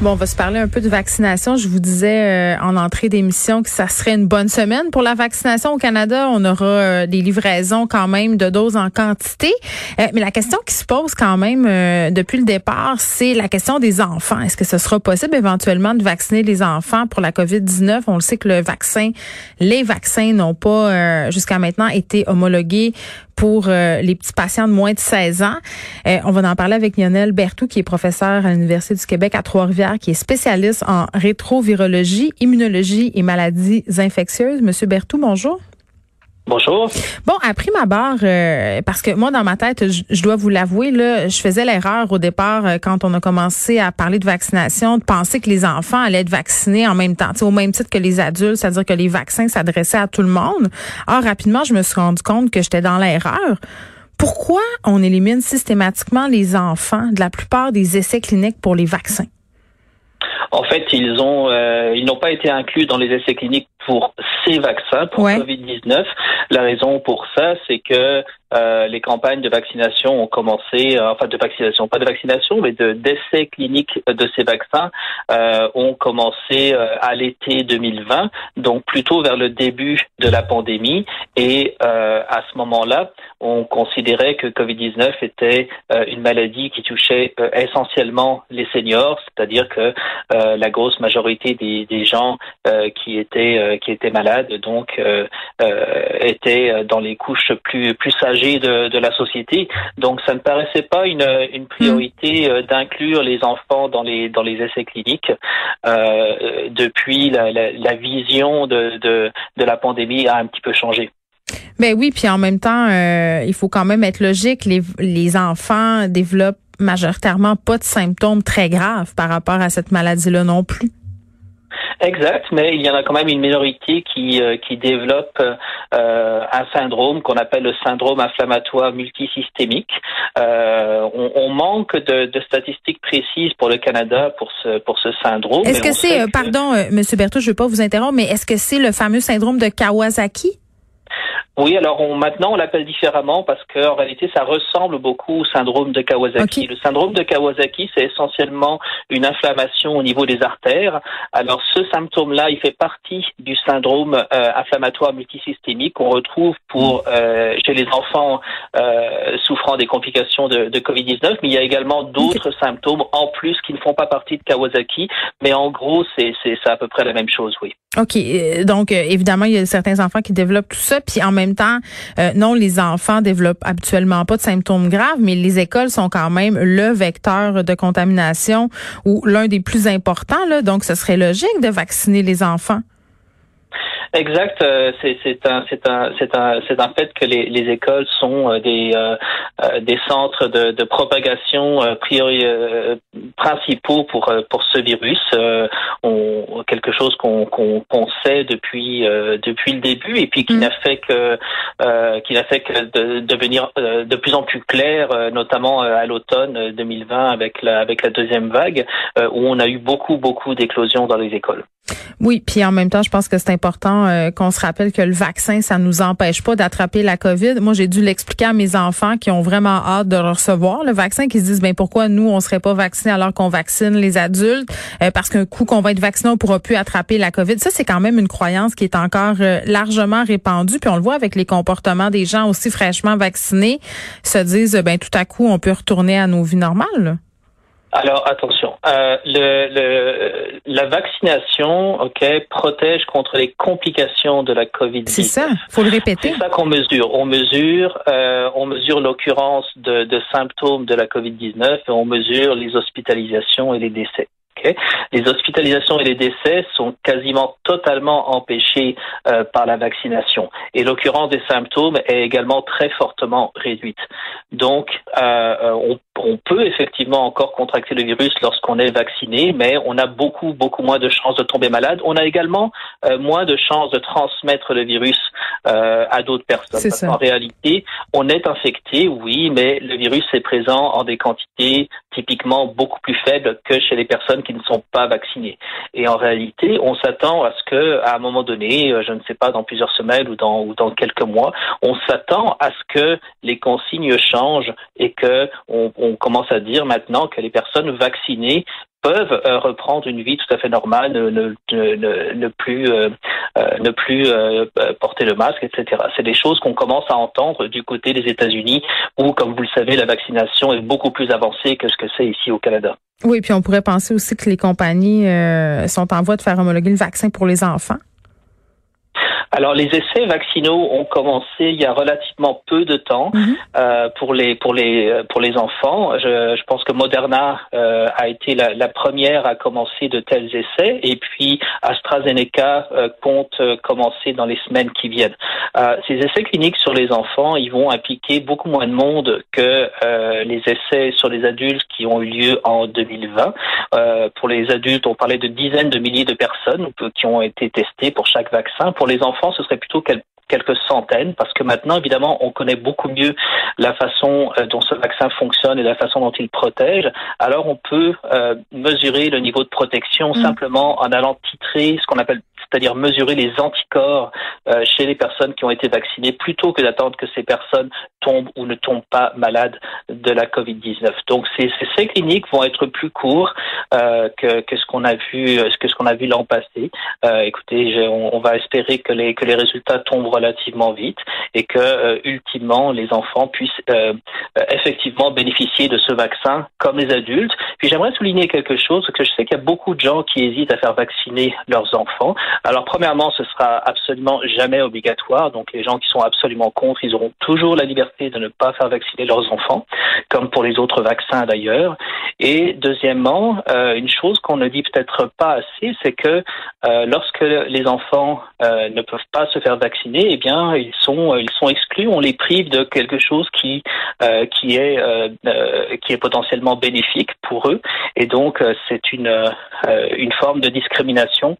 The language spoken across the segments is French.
Bon, on va se parler un peu de vaccination. Je vous disais euh, en entrée d'émission que ça serait une bonne semaine pour la vaccination au Canada. On aura euh, des livraisons quand même de doses en quantité. Euh, mais la question qui se pose quand même depuis le départ, c'est la question des enfants. Est-ce que ce sera possible éventuellement de vacciner les enfants pour la COVID-19? On le sait que le vaccin, les vaccins n'ont pas jusqu'à maintenant été homologués pour euh, les petits patients de moins de 16 ans. Euh, on va en parler avec Lionel Bertou, qui est professeur à l'Université du Québec à Trois-Rivières, qui est spécialiste en rétrovirologie, immunologie et maladies infectieuses. Monsieur Bertou, bonjour. Bonjour. Bon, après ma barre, euh, parce que moi, dans ma tête, je, dois vous l'avouer, là, je faisais l'erreur au départ euh, quand on a commencé à parler de vaccination, de penser que les enfants allaient être vaccinés en même temps, au même titre que les adultes, c'est-à-dire que les vaccins s'adressaient à tout le monde. Or, rapidement, je me suis rendu compte que j'étais dans l'erreur. Pourquoi on élimine systématiquement les enfants de la plupart des essais cliniques pour les vaccins? En fait, ils ont, euh, ils n'ont pas été inclus dans les essais cliniques pour ces vaccins pour Covid-19. La raison pour ça, c'est que euh, les campagnes de vaccination ont commencé, euh, enfin de vaccination, pas de vaccination, mais de d'essais cliniques de ces vaccins euh, ont commencé à l'été 2020, donc plutôt vers le début de la pandémie. Et à ce moment-là, on considérait que Covid-19 était une maladie qui touchait essentiellement les seniors, c'est-à-dire que la grosse majorité des, des gens qui étaient qui étaient malades, donc étaient dans les couches plus plus âgées de, la société. Donc ça ne paraissait pas une, une priorité euh, d'inclure les enfants dans les dans les essais cliniques euh, depuis la, la, vision de, de, de la pandémie a un petit peu changé. Ben oui, puis en même temps, euh, il faut quand même être logique. Les, les enfants développent majoritairement pas de symptômes très graves par rapport à cette maladie-là non plus. Exact, mais il y en a quand même une minorité qui, euh, qui développe euh, un syndrome qu'on appelle le syndrome inflammatoire multisystémique. Euh, on, on, manque de, de, statistiques précises pour le Canada pour ce, pour ce syndrome. Est-ce que c'est, pardon, Monsieur Berthaud, je ne veux pas vous interrompre, mais est-ce que c'est le fameux syndrome de Kawasaki? Oui, alors on, maintenant on l'appelle différemment parce qu'en réalité ça ressemble beaucoup au syndrome de Kawasaki. Le syndrome de Kawasaki, c'est essentiellement une inflammation au niveau des artères. Alors ce symptôme-là, il fait partie du syndrome euh, inflammatoire multisystémique qu'on retrouve pour euh, chez les enfants euh, souffrant des complications de, de Covid-19, mais il y a également d'autres symptômes en plus qui ne font pas partie de Kawasaki. Mais en gros, c'est à peu près la même chose, oui. OK. Euh, donc, euh, évidemment, il y a certains enfants qui développent tout ça. Puis en même temps, euh, non, les enfants développent habituellement pas de symptômes graves, mais les écoles sont quand même le vecteur de contamination ou l'un des plus importants. Donc, ce serait logique de vacciner les enfants. Exact. Euh, c'est un c'est un c'est un c'est un fait que les, les écoles sont euh, des euh, des centres de, de propagation priori, principaux pour pour ce virus. On, quelque chose qu'on qu'on sait depuis depuis le début et puis qui mm. n'a fait que qui n'a fait que de devenir de plus en plus clair, notamment à l'automne 2020 avec la avec la deuxième vague où on a eu beaucoup beaucoup d'éclosions dans les écoles. Oui, puis en même temps, je pense que c'est important euh, qu'on se rappelle que le vaccin, ça nous empêche pas d'attraper la COVID. Moi, j'ai dû l'expliquer à mes enfants qui ont vraiment hâte de recevoir le vaccin, qui se disent, ben pourquoi nous, on serait pas vaccinés alors qu'on vaccine les adultes, euh, parce qu'un coup qu'on va être vacciné, on pourra plus attraper la COVID. Ça, c'est quand même une croyance qui est encore euh, largement répandue. Puis on le voit avec les comportements des gens aussi fraîchement vaccinés, se disent, ben tout à coup, on peut retourner à nos vies normales. Alors attention, euh, le, le, la vaccination, ok, protège contre les complications de la Covid. C'est ça, faut le répéter. C'est ça qu'on mesure. On mesure, euh, on mesure l'occurrence de, de, symptômes de la Covid-19 et on mesure les hospitalisations et les décès. Les hospitalisations et les décès sont quasiment totalement empêchés euh, par la vaccination et l'occurrence des symptômes est également très fortement réduite. Donc, euh, on on peut effectivement encore contracter le virus lorsqu'on est vacciné, mais on a beaucoup, beaucoup moins de chances de tomber malade. On a également euh, moins de chances de transmettre le virus euh, à d'autres personnes. En réalité, on est infecté, oui, mais le virus est présent en des quantités typiquement beaucoup plus faibles que chez les personnes qui ne sont pas vaccinées. Et en réalité, on s'attend à ce que, à un moment donné, euh, je ne sais pas, dans plusieurs semaines ou dans, ou dans quelques mois, on s'attend à ce que les consignes changent et que on, on commence à dire maintenant que les personnes vaccinées peuvent euh, reprendre une vie tout à fait normale, ne, ne, ne, plus, euh, euh, ne plus porter le masque, etc. C'est des choses qu'on commence à entendre du côté des États-Unis, où, comme vous le savez, la vaccination est beaucoup plus avancée que ce que c'est ici au Canada. Oui, puis on pourrait penser aussi que les compagnies sont en voie de faire homologuer le vaccin pour les enfants. Alors les essais vaccinaux ont commencé il y a relativement peu de temps mhm. euh, pour les pour les euh, pour les enfants. Je, je pense que Moderna euh, a été la, la, première à commencer de tels essais et puis AstraZeneca euh, compte commencer dans les semaines qui viennent. Ces essais cliniques sur les enfants, ils vont impliquer beaucoup moins de monde que les essais sur les adultes qui ont eu lieu en 2020. pour les adultes, on parlait de dizaines de milliers de personnes qui ont été testées pour chaque vaccin. Pour les enfants ce serait plutôt quelques centaines, parce que maintenant, évidemment, on connaît beaucoup mieux la façon euh, dont ce vaccin fonctionne et la façon dont il protège. Alors, on peut euh, mesurer le niveau de protection mm. simplement en allant titrer ce qu'on appelle c'est-à-dire mesurer les anticorps euh, chez les personnes qui ont été vaccinées plutôt que d'attendre que ces personnes tombent ou ne tombent pas malades de la COVID-19. Donc ces, ces cliniques vont être plus courts euh, que, ce qu'on a vu que ce qu'on a vu l'an passé. Euh, écoutez, on, on, va espérer que les que les résultats tombent relativement vite et que ultimement les enfants puissent effectivement bénéficier de ce vaccin comme les adultes. Puis j'aimerais souligner quelque chose que je sais qu'il y a beaucoup de gens qui hésitent à faire vacciner leurs enfants. Alors premièrement, ce sera absolument jamais obligatoire. Donc les gens qui sont absolument contre, ils auront toujours la liberté de ne pas faire vacciner leurs enfants, comme pour les autres vaccins d'ailleurs. Et deuxièmement, euh, une chose qu'on ne dit peut-être pas assez, c'est que euh, lorsque les enfants euh, ne peuvent pas se faire vacciner, eh bien ils sont ils sont exclus. On les prive de quelque chose qui qui est qui est potentiellement bénéfique pour eux. Et donc c'est une une forme de discrimination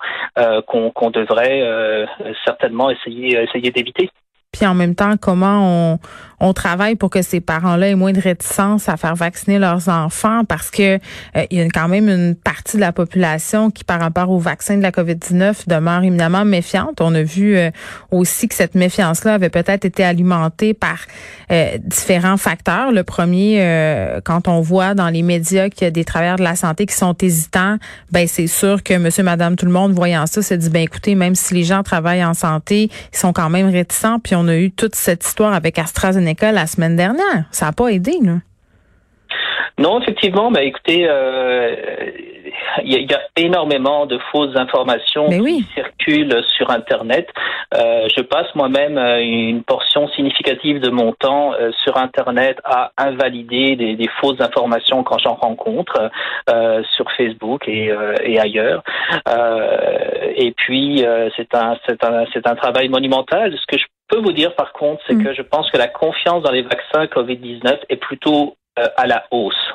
qu'on qu'on devrait euh, certainement essayer, essayer d'éviter. Puis en même temps, comment on, on travaille pour que ces parents-là aient moins de réticence à faire vacciner leurs enfants parce que euh, il y a quand même une partie de la population qui, par rapport au vaccin de la COVID-19, demeure éminemment méfiante. On a vu euh, aussi que cette méfiance-là avait peut-être été alimentée par euh, différents facteurs. Le premier, quand on voit dans les médias qu'il y a des travailleurs de la santé qui sont hésitants, ben c'est sûr que monsieur, madame, tout le monde, voyant ça, se dit, ben écoutez, même si les gens travaillent en santé, ils sont quand même réticents. Puis on a eu toute cette histoire avec AstraZeneca la semaine dernière. Ça n'a pas aidé, là. Non, effectivement, mais écoutez, il euh, y, a énormément de fausses informations qui circulent sur Internet. Euh, je passe moi-même euh, une portion significative de mon temps sur Internet à invalider des, fausses informations quand j'en rencontre sur Facebook et, et ailleurs. et puis, c'est un, c'est un, c'est un travail monumental. Ce que je peux vous dire par contre, c'est mm. que je pense que la confiance dans les vaccins Covid-19 est plutôt euh, à la hausse.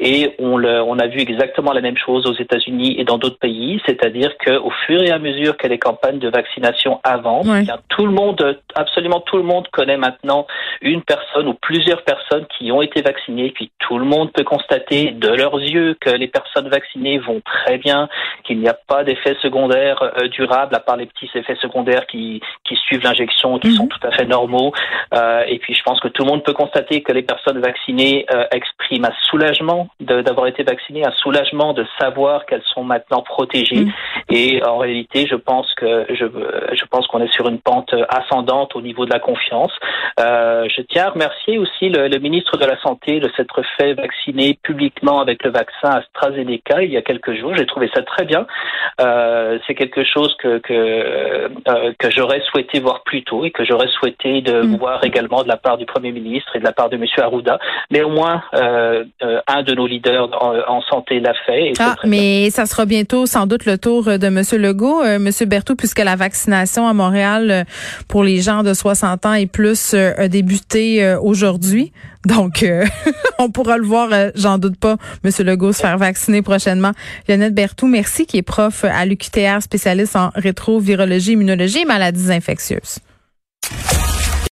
Et on, le, on a vu exactement la même chose aux États-Unis et dans d'autres pays, c'est-à-dire qu'au fur et à mesure que les campagnes de vaccination avancent, tout le monde, absolument tout le monde connaît maintenant une personne ou plusieurs personnes qui ont été vaccinées, puis tout le monde peut constater de leurs yeux que les personnes vaccinées vont très bien, qu'il n'y a pas d'effets secondaires euh, durables à part les petits effets secondaires qui, qui suivent l'injection, qui sont mhm. tout à fait normaux. Euh, et puis je pense que tout le monde peut constater que les personnes vaccinées euh, expriment soulagement d'avoir été vaccinées, un soulagement de savoir qu'elles sont maintenant protégées. Mhm. Et en réalité, je pense que je, je pense qu'on est sur une pente ascendante au niveau de la confiance. Euh, je tiens à remercier aussi le, le ministre de la Santé de s'être fait vacciner publiquement avec le vaccin AstraZeneca il y a quelques jours. J'ai trouvé ça très bien. Euh, c'est quelque chose que que, euh, que j'aurais souhaité voir plus tôt et que j'aurais souhaité de mm. voir également de la part du Premier ministre et de la part de Monsieur Arruda. mais au moins un de nos leaders en, santé l'a fait. ah, mais ça sera bientôt sans doute le tour de M. Legault, M. Berthoud, puisque la vaccination à Montréal pour les gens de 60 ans et plus a débuté aujourd'hui. Donc, on pourra le voir, j'en doute pas, M. Legault se faire vacciner prochainement. Lionel Berthoud, merci, qui est prof à l'UQTR, spécialiste en rétrovirologie, immunologie et maladies infectieuses.